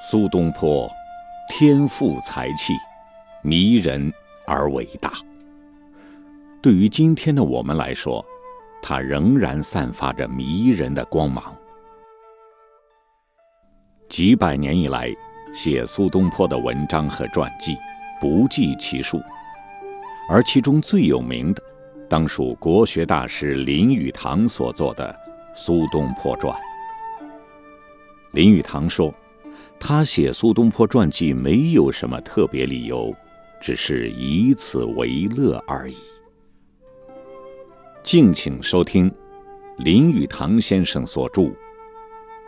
苏东坡，天赋才气，迷人而伟大。对于今天的我们来说，他仍然散发着迷人的光芒。几百年以来，写苏东坡的文章和传记不计其数，而其中最有名的，当属国学大师林语堂所作的《苏东坡传》。林语堂说。他写苏东坡传记没有什么特别理由，只是以此为乐而已。敬请收听林语堂先生所著《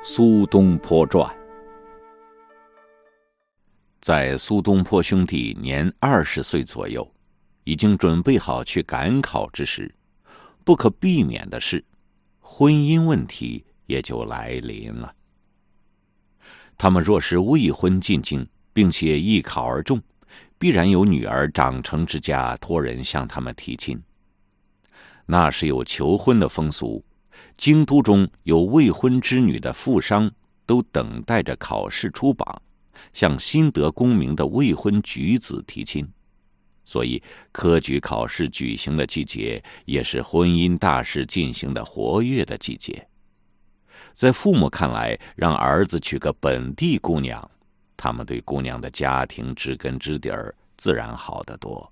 苏东坡传》。在苏东坡兄弟年二十岁左右，已经准备好去赶考之时，不可避免的是，婚姻问题也就来临了。他们若是未婚进京，并且一考而中，必然有女儿长成之家托人向他们提亲。那是有求婚的风俗，京都中有未婚之女的富商，都等待着考试出榜，向新得功名的未婚举子提亲。所以科举考试举行的季节，也是婚姻大事进行的活跃的季节。在父母看来，让儿子娶个本地姑娘，他们对姑娘的家庭知根知底儿，自然好得多。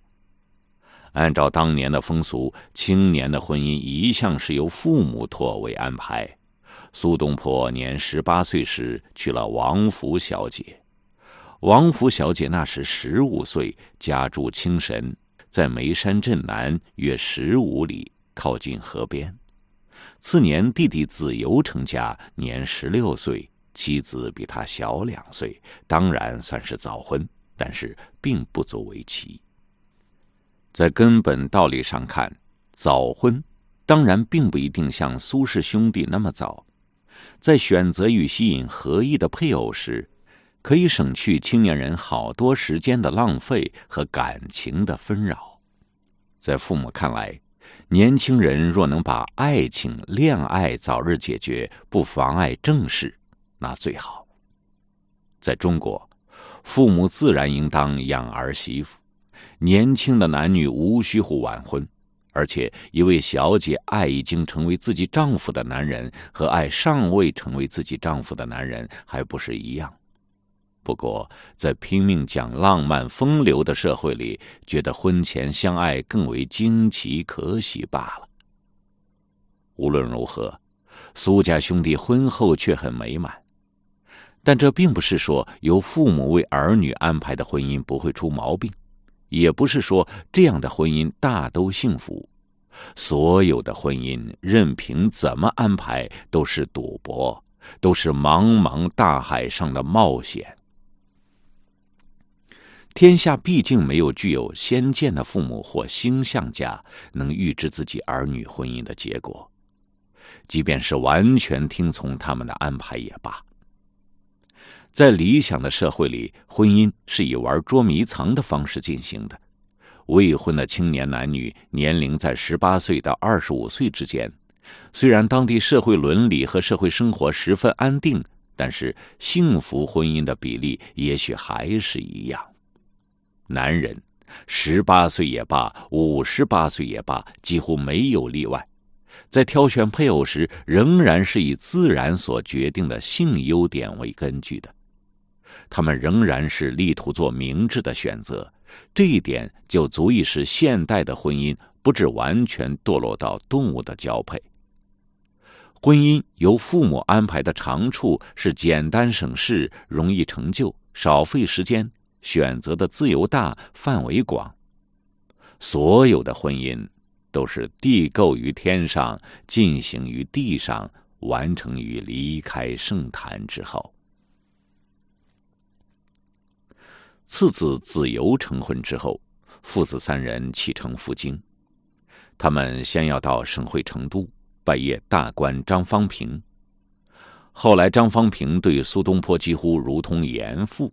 按照当年的风俗，青年的婚姻一向是由父母托为安排。苏东坡年十八岁时娶了王府小姐，王府小姐那时十五岁，家住青神，在眉山镇南约十五里，靠近河边。次年，弟弟子由成家，年十六岁，妻子比他小两岁，当然算是早婚，但是并不足为奇。在根本道理上看，早婚当然并不一定像苏氏兄弟那么早。在选择与吸引合意的配偶时，可以省去青年人好多时间的浪费和感情的纷扰。在父母看来，年轻人若能把爱情、恋爱早日解决，不妨碍正事，那最好。在中国，父母自然应当养儿媳妇，年轻的男女无需乎晚婚。而且，一位小姐爱已经成为自己丈夫的男人，和爱尚未成为自己丈夫的男人，还不是一样。不过，在拼命讲浪漫风流的社会里，觉得婚前相爱更为惊奇可喜罢了。无论如何，苏家兄弟婚后却很美满，但这并不是说由父母为儿女安排的婚姻不会出毛病，也不是说这样的婚姻大都幸福。所有的婚姻，任凭怎么安排，都是赌博，都是茫茫大海上的冒险。天下毕竟没有具有先见的父母或星象家能预知自己儿女婚姻的结果，即便是完全听从他们的安排也罢。在理想的社会里，婚姻是以玩捉迷藏的方式进行的。未婚的青年男女年龄在十八岁到二十五岁之间，虽然当地社会伦理和社会生活十分安定，但是幸福婚姻的比例也许还是一样。男人，十八岁也罢，五十八岁也罢，几乎没有例外，在挑选配偶时，仍然是以自然所决定的性优点为根据的。他们仍然是力图做明智的选择，这一点就足以使现代的婚姻不致完全堕落到动物的交配。婚姻由父母安排的长处是简单省事，容易成就，少费时间。选择的自由大，范围广。所有的婚姻都是地构于天上，进行于地上，完成于离开圣坛之后。次子子由成婚之后，父子三人启程赴京。他们先要到省会成都拜谒大官张方平。后来，张方平对苏东坡几乎如同严父。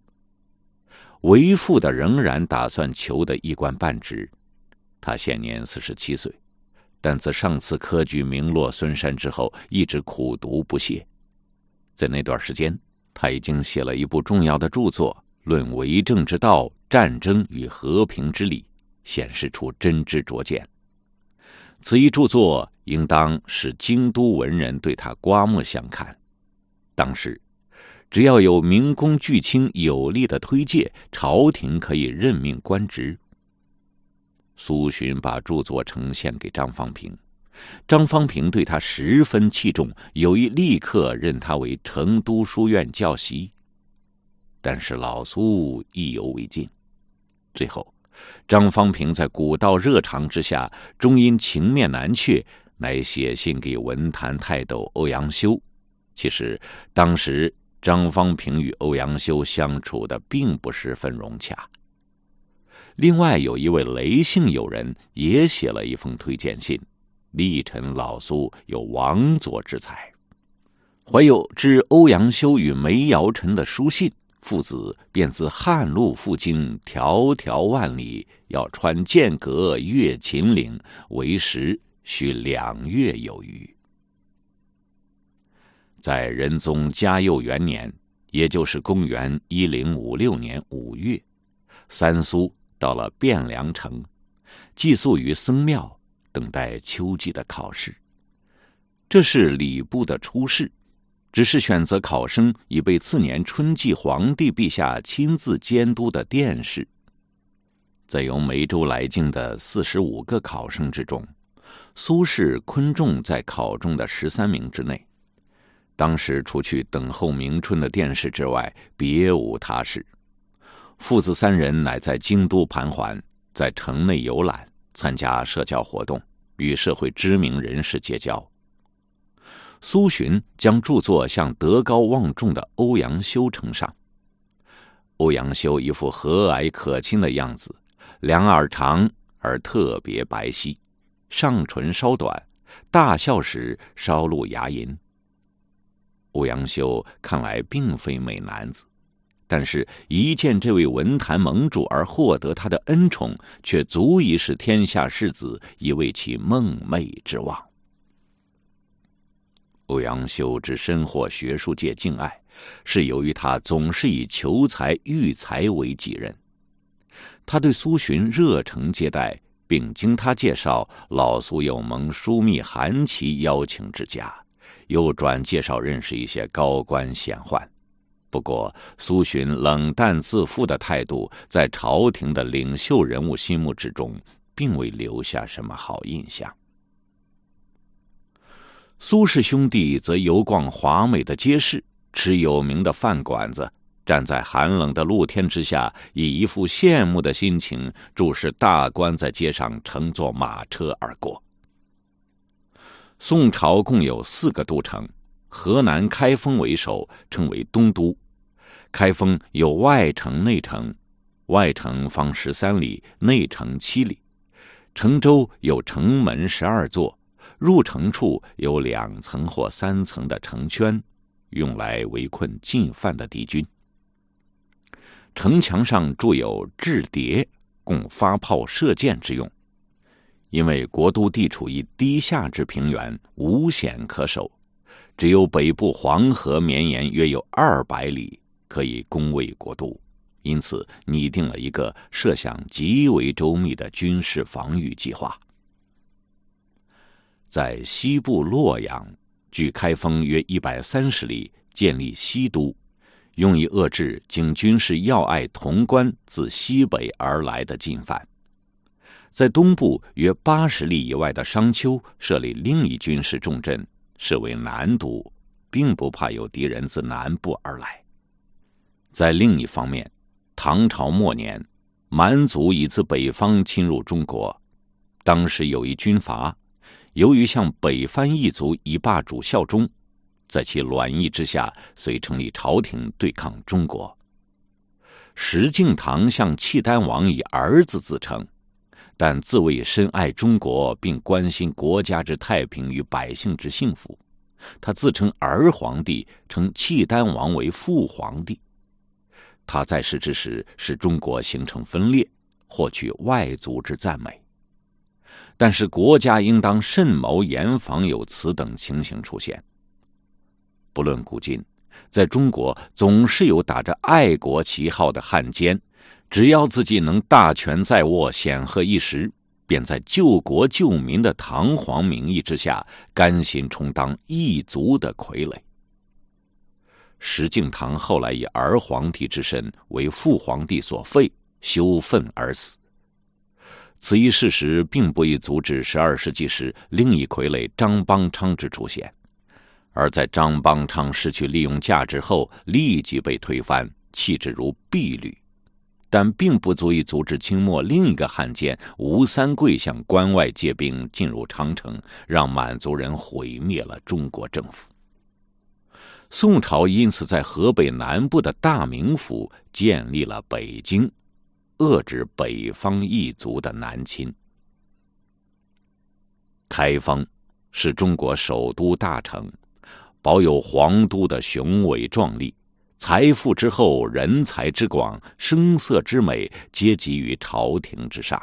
为父的仍然打算求得一官半职，他现年四十七岁，但自上次科举名落孙山之后，一直苦读不懈。在那段时间，他已经写了一部重要的著作《论为政之道、战争与和平之理》，显示出真知灼见。此一著作应当使京都文人对他刮目相看。当时，只要有明公巨卿有力的推介，朝廷可以任命官职。苏洵把著作呈现给张方平，张方平对他十分器重，有意立刻任他为成都书院教习。但是老苏意犹未尽，最后，张方平在古道热肠之下，终因情面难却，乃写信给文坛泰斗欧阳修。其实当时张方平与欧阳修相处的并不十分融洽。另外有一位雷姓友人也写了一封推荐信，力陈老苏有王佐之才，怀有知欧阳修与梅尧臣的书信，父子便自汉路赴京，迢迢万里，要穿剑阁，越秦岭，为时需两月有余。在仁宗嘉佑元年，也就是公元一零五六年五月，三苏。到了汴梁城，寄宿于僧庙，等待秋季的考试。这是礼部的初试，只是选择考生已被次年春季皇帝陛下亲自监督的殿试。在由梅州来京的四十五个考生之中，苏轼、昆仲在考中的十三名之内。当时除去等候明春的殿试之外，别无他事。父子三人乃在京都盘桓，在城内游览，参加社交活动，与社会知名人士结交。苏洵将著作向德高望重的欧阳修呈上。欧阳修一副和蔼可亲的样子，两耳长而特别白皙，上唇稍短，大笑时稍露牙龈。欧阳修看来并非美男子。但是，一见这位文坛盟主而获得他的恩宠，却足以使天下士子以为其梦寐之望。欧阳修之深获学术界敬爱，是由于他总是以求才育才为己任。他对苏洵热诚接待，并经他介绍，老苏有蒙枢密韩琦邀请之家，又转介绍认识一些高官显宦。不过，苏洵冷淡自负的态度，在朝廷的领袖人物心目之中，并未留下什么好印象。苏氏兄弟则游逛华美的街市，吃有名的饭馆子，站在寒冷的露天之下，以一副羡慕的心情注视大官在街上乘坐马车而过。宋朝共有四个都城，河南开封为首，称为东都。开封有外城、内城，外城方十三里，内城七里。城周有城门十二座，入城处有两层或三层的城圈，用来围困进犯的敌军。城墙上筑有雉叠，供发炮射箭之用。因为国都地处于低下之平原，无险可守，只有北部黄河绵延约有二百里。可以攻卫国都，因此拟定了一个设想极为周密的军事防御计划。在西部洛阳，距开封约一百三十里，建立西都，用以遏制经军事要隘潼关自西北而来的进犯。在东部约八十里以外的商丘，设立另一军事重镇，设为南都，并不怕有敌人自南部而来。在另一方面，唐朝末年，蛮族已自北方侵入中国。当时有一军阀，由于向北番一族以霸主效忠，在其软意之下，遂成立朝廷对抗中国。石敬瑭向契丹王以儿子自称，但自谓深爱中国，并关心国家之太平与百姓之幸福。他自称儿皇帝，称契丹王为父皇帝。他在世之时，使中国形成分裂，获取外族之赞美。但是国家应当慎谋严防有此等情形出现。不论古今，在中国总是有打着爱国旗号的汉奸，只要自己能大权在握、显赫一时，便在救国救民的堂皇名义之下，甘心充当异族的傀儡。石敬瑭后来以儿皇帝之身为父皇帝所废，羞愤而死。此一事实并不易阻止十二世纪时另一傀儡张邦昌之出现，而在张邦昌失去利用价值后，立即被推翻，弃之如敝履，但并不足以阻止清末另一个汉奸吴三桂向关外借兵进入长城，让满族人毁灭了中国政府。宋朝因此在河北南部的大名府建立了北京。遏制北方异族的南侵。开封是中国首都大城，保有皇都的雄伟壮丽，财富之厚，人才之广，声色之美，皆集于朝廷之上。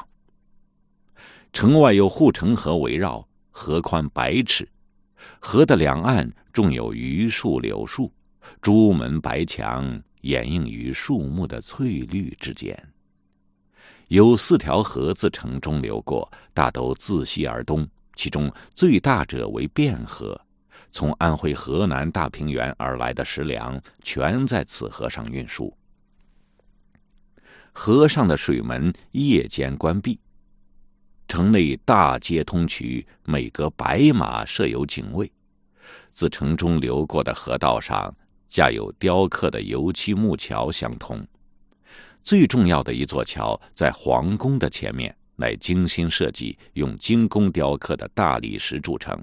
城外有护城河围绕，河宽百尺，河的两岸种有榆树、柳树，朱门白墙掩映于树木的翠绿之间。有四条河自城中流过，大都自西而东。其中最大者为汴河，从安徽、河南大平原而来的食粮全在此河上运输。河上的水门夜间关闭，城内大街通衢，每隔百码设有警卫。自城中流过的河道上架有雕刻的油漆木桥相通。最重要的一座桥在皇宫的前面，乃精心设计、用精工雕刻的大理石铸成。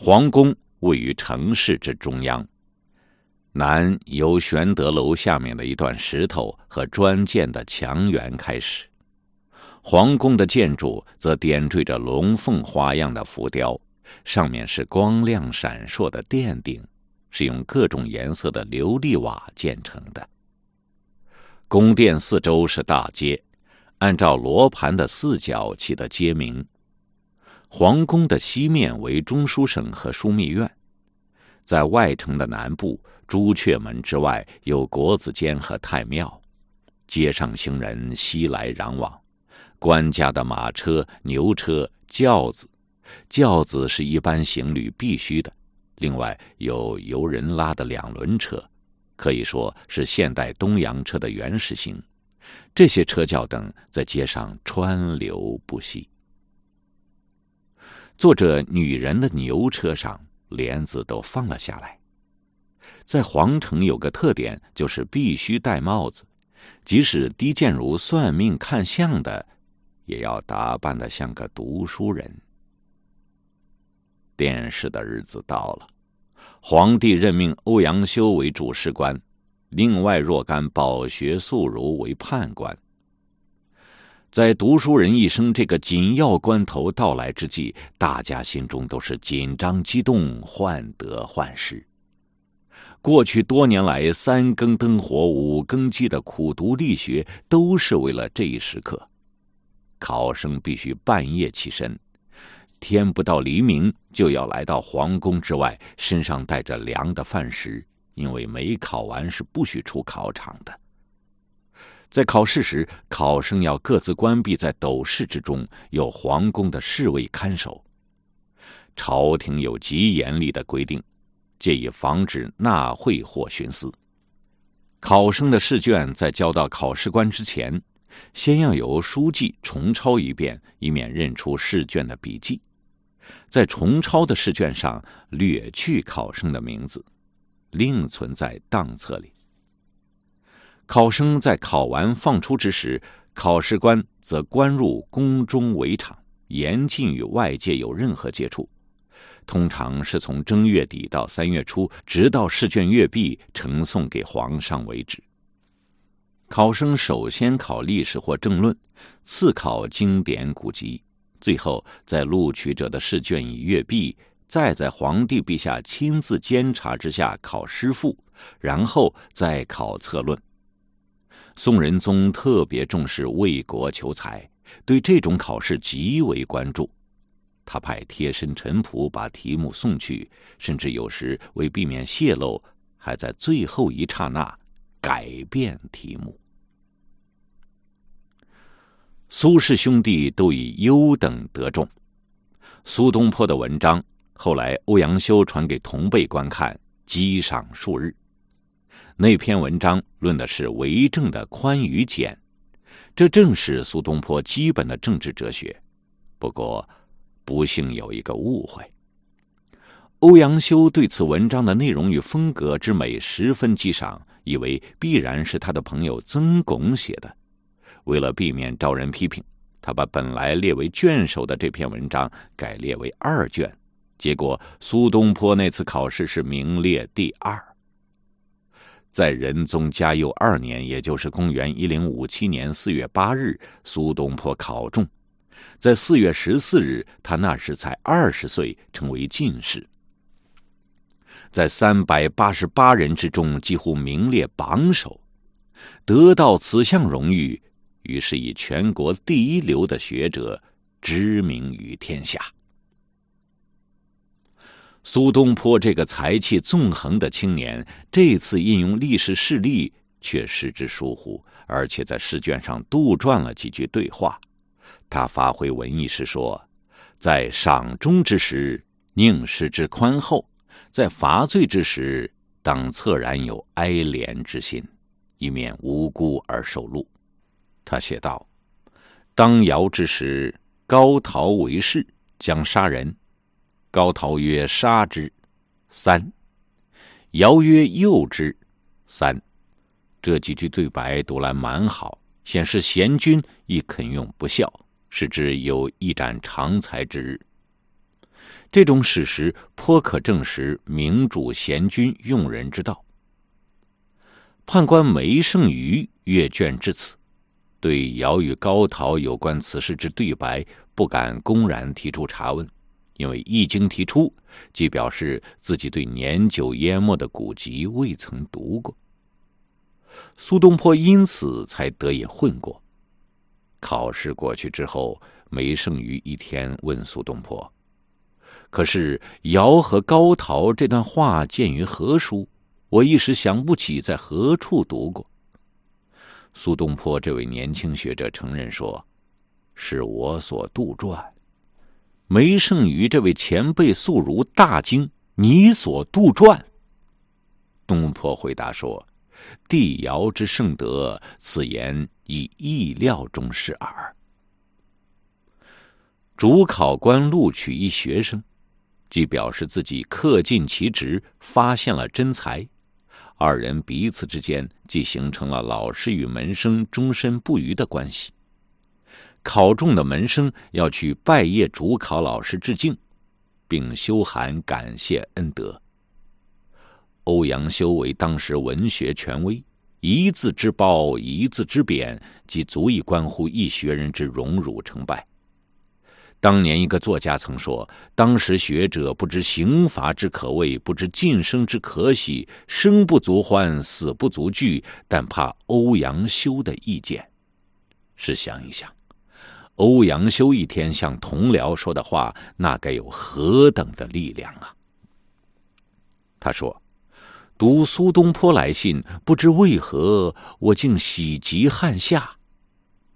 皇宫位于城市之中央，南由玄德楼下面的一段石头和砖建的墙垣开始。皇宫的建筑则点缀着龙凤花样的浮雕，上面是光亮闪烁的殿顶，是用各种颜色的琉璃瓦建成的。宫殿四周是大街，按照罗盘的四角起的街名。皇宫的西面为中书省和枢密院，在外城的南部朱雀门之外有国子监和太庙。街上行人熙来攘往，官家的马车、牛车、轿子，轿子是一般行旅必须的，另外有由人拉的两轮车。可以说是现代东洋车的原始型，这些车轿等在街上川流不息。坐着女人的牛车上，帘子都放了下来。在皇城有个特点，就是必须戴帽子，即使低贱如算命看相的，也要打扮的像个读书人。殿试的日子到了。皇帝任命欧阳修为主事官，另外若干饱学素儒为判官。在读书人一生这个紧要关头到来之际，大家心中都是紧张激动，患得患失。过去多年来，三更灯火五更鸡的苦读力学，都是为了这一时刻。考生必须半夜起身。天不到黎明，就要来到皇宫之外，身上带着凉的饭食，因为没考完是不许出考场的。在考试时，考生要各自关闭在斗室之中，有皇宫的侍卫看守。朝廷有极严厉的规定，借以防止纳贿或徇私。考生的试卷在交到考试官之前，先要由书记重抄一遍，以免认出试卷的笔迹。在重抄的试卷上略去考生的名字，另存在档册里。考生在考完放出之时，考试官则关入宫中围场，严禁与外界有任何接触。通常是从正月底到三月初，直到试卷阅毕呈送给皇上为止。考生首先考历史或政论，次考经典古籍。最后，在录取者的试卷已阅毕，再在皇帝陛下亲自监察之下考诗赋，然后再考策论。宋仁宗特别重视为国求才，对这种考试极为关注。他派贴身臣仆把题目送去，甚至有时为避免泄露，还在最后一刹那改变题目。苏氏兄弟都以优等得中。苏东坡的文章后来欧阳修传给同辈观看，激赏数日。那篇文章论的是为政的宽与简，这正是苏东坡基本的政治哲学。不过，不幸有一个误会。欧阳修对此文章的内容与风格之美十分激赏，以为必然是他的朋友曾巩写的。为了避免招人批评，他把本来列为卷首的这篇文章改列为二卷。结果，苏东坡那次考试是名列第二。在仁宗嘉佑二年，也就是公元一零五七年四月八日，苏东坡考中。在四月十四日，他那时才二十岁，成为进士。在三百八十八人之中，几乎名列榜首，得到此项荣誉，于是以全国第一流的学者知名于天下。苏东坡这个才气纵横的青年，这次应用历史事例却失之疏忽，而且在试卷上杜撰了几句对话。他发挥文艺时说：“在赏终之时，宁失之宽厚；在罚罪之时，当恻然有哀怜之心，以免无辜而受戮。”他写道：“当尧之时，高陶为士，将杀人。”高陶曰：“杀之。”三，尧曰：“诱之。”三，这几句对白读来蛮好，显示贤君亦肯用不孝，使之有一展长才之日。这种史实颇可证实明主贤君用人之道。判官梅圣俞阅卷至此，对尧与高陶有关此事之对白，不敢公然提出查问。因为一经提出，即表示自己对年久淹没的古籍未曾读过。苏东坡因此才得以混过。考试过去之后，梅圣俞一天问苏东坡：“可是尧和高陶这段话见于何书？我一时想不起在何处读过。”苏东坡这位年轻学者承认说：“是我所杜撰。”梅圣俞这位前辈素如大惊：“你所杜撰？”东坡回答说：“帝尧之圣德，此言以意料中事耳。”主考官录取一学生，即表示自己恪尽其职，发现了真才。二人彼此之间即形成了老师与门生终身不渝的关系。考中的门生要去拜谒主考老师致敬，并修函感谢恩德。欧阳修为当时文学权威，一字之褒，一字之贬，即足以关乎一学人之荣辱成败。当年一个作家曾说：“当时学者不知刑罚之可畏，不知晋升之可喜，生不足欢，死不足惧，但怕欧阳修的意见。”试想一想。欧阳修一天向同僚说的话，那该有何等的力量啊！他说：“读苏东坡来信，不知为何我竟喜极汗下。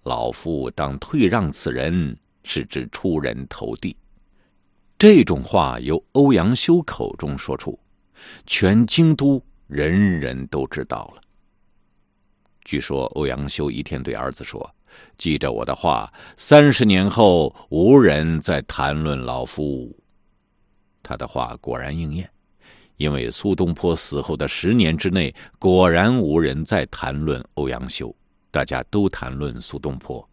老夫当退让此人，使之出人头地。”这种话由欧阳修口中说出，全京都人人都知道了。据说欧阳修一天对儿子说。记着我的话，三十年后无人再谈论老夫。他的话果然应验，因为苏东坡死后的十年之内，果然无人再谈论欧阳修，大家都谈论苏东坡。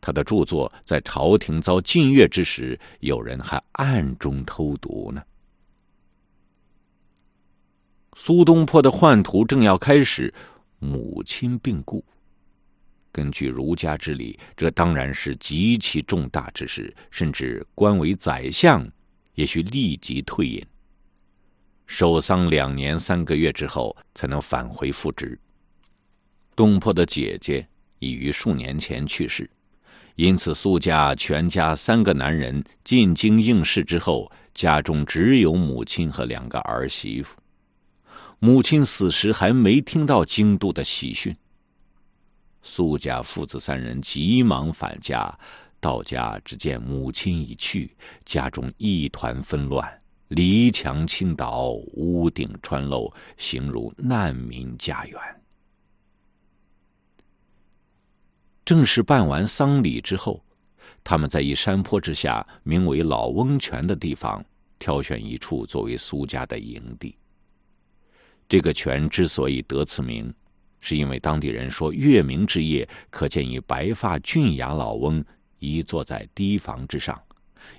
他的著作在朝廷遭禁阅之时，有人还暗中偷读呢。苏东坡的宦途正要开始，母亲病故。根据儒家之礼，这当然是极其重大之事，甚至官为宰相，也需立即退隐。守丧两年三个月之后，才能返回复职。东坡的姐姐已于数年前去世，因此苏家全家三个男人进京应试之后，家中只有母亲和两个儿媳妇。母亲死时还没听到京都的喜讯。苏家父子三人急忙返家，到家只见母亲已去，家中一团纷乱，篱墙倾倒，屋顶穿漏，形如难民家园。正式办完丧礼之后，他们在一山坡之下，名为老翁泉的地方，挑选一处作为苏家的营地。这个泉之所以得此名，是因为当地人说，月明之夜可见一白发俊雅老翁一坐在堤防之上，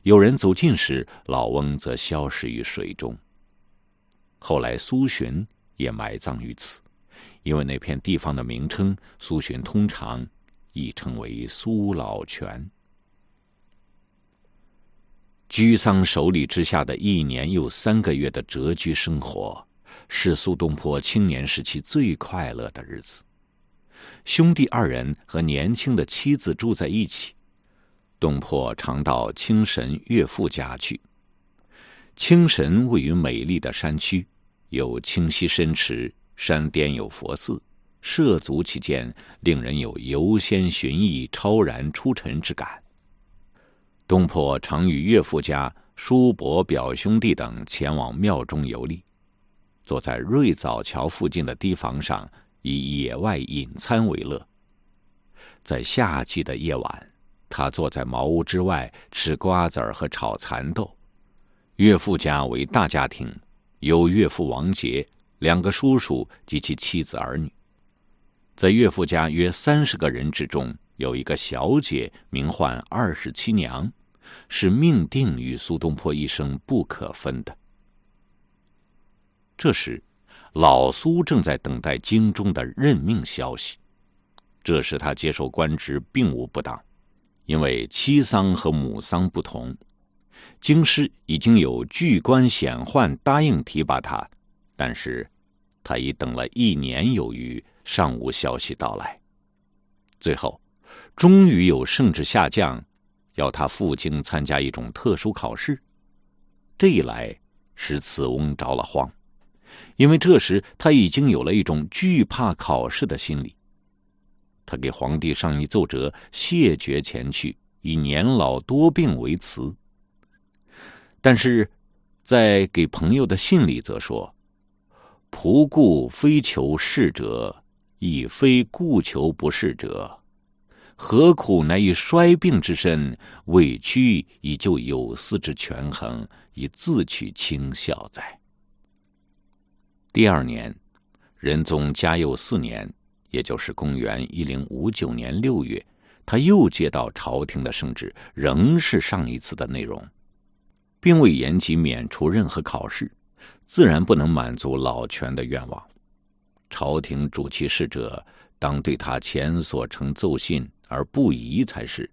有人走近时，老翁则消失于水中。后来苏洵也埋葬于此，因为那片地方的名称，苏洵通常亦称为苏老泉。居丧守礼之下的一年又三个月的谪居生活。是苏东坡青年时期最快乐的日子。兄弟二人和年轻的妻子住在一起。东坡常到清神岳父家去。清神位于美丽的山区，有清溪深池，山巅有佛寺，涉足其间，令人有游仙寻意、超然出尘之感。东坡常与岳父家叔伯、表兄弟等前往庙中游历。坐在瑞藻桥附近的堤防上，以野外饮餐为乐。在夏季的夜晚，他坐在茅屋之外吃瓜子儿和炒蚕豆。岳父家为大家庭，有岳父王杰、两个叔叔及其妻子儿女。在岳父家约三十个人之中，有一个小姐名唤二十七娘，是命定与苏东坡一生不可分的。这时，老苏正在等待京中的任命消息。这时他接受官职并无不当，因为妻丧和母丧不同。京师已经有巨官显宦答应提拔他，但是他已等了一年有余，尚无消息到来。最后，终于有圣旨下降，要他赴京参加一种特殊考试。这一来，使此翁着了慌。因为这时他已经有了一种惧怕考试的心理，他给皇帝上一奏折，谢绝前去，以年老多病为辞。但是，在给朋友的信里则说：“仆故非求仕者，亦非故求不仕者，何苦乃以衰病之身，委屈以就有司之权衡，以自取轻笑哉？”第二年，仁宗嘉佑四年，也就是公元一零五九年六月，他又接到朝廷的圣旨，仍是上一次的内容，并未延及免除任何考试，自然不能满足老权的愿望。朝廷主其事者，当对他前所呈奏信而不疑才是，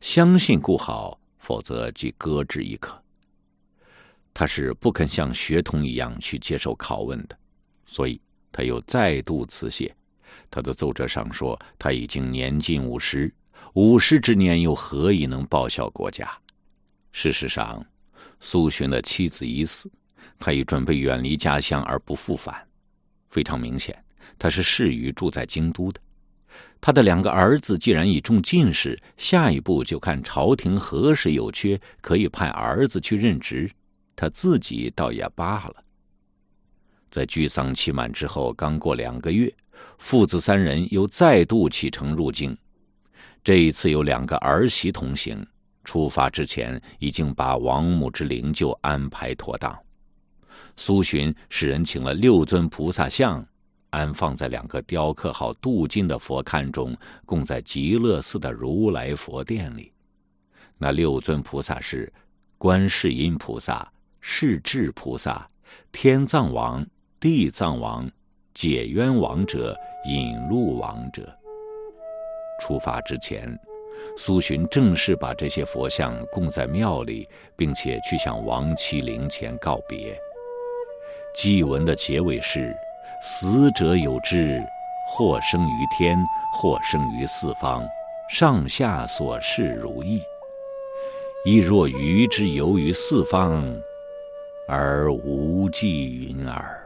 相信故好，否则即搁置亦可。他是不肯像学童一样去接受拷问的，所以他又再度辞谢。他的奏折上说，他已经年近五十，五十之年又何以能报效国家？事实上，苏洵的妻子已死，他已准备远离家乡而不复返。非常明显，他是适于住在京都的。他的两个儿子既然已中进士，下一步就看朝廷何时有缺，可以派儿子去任职。他自己倒也罢了。在居丧期满之后，刚过两个月，父子三人又再度启程入京。这一次有两个儿媳同行。出发之前，已经把王母之灵柩安排妥当。苏洵使人请了六尊菩萨像，安放在两个雕刻好镀金的佛龛中，供在极乐寺的如来佛殿里。那六尊菩萨是观世音菩萨。是智菩萨、天藏王、地藏王、解冤王者、引路王者。出发之前，苏洵正式把这些佛像供在庙里，并且去向亡妻灵前告别。祭文的结尾是：“死者有之，或生于天，或生于四方，上下所事如意。亦若鱼之游于四方。”而无际云耳。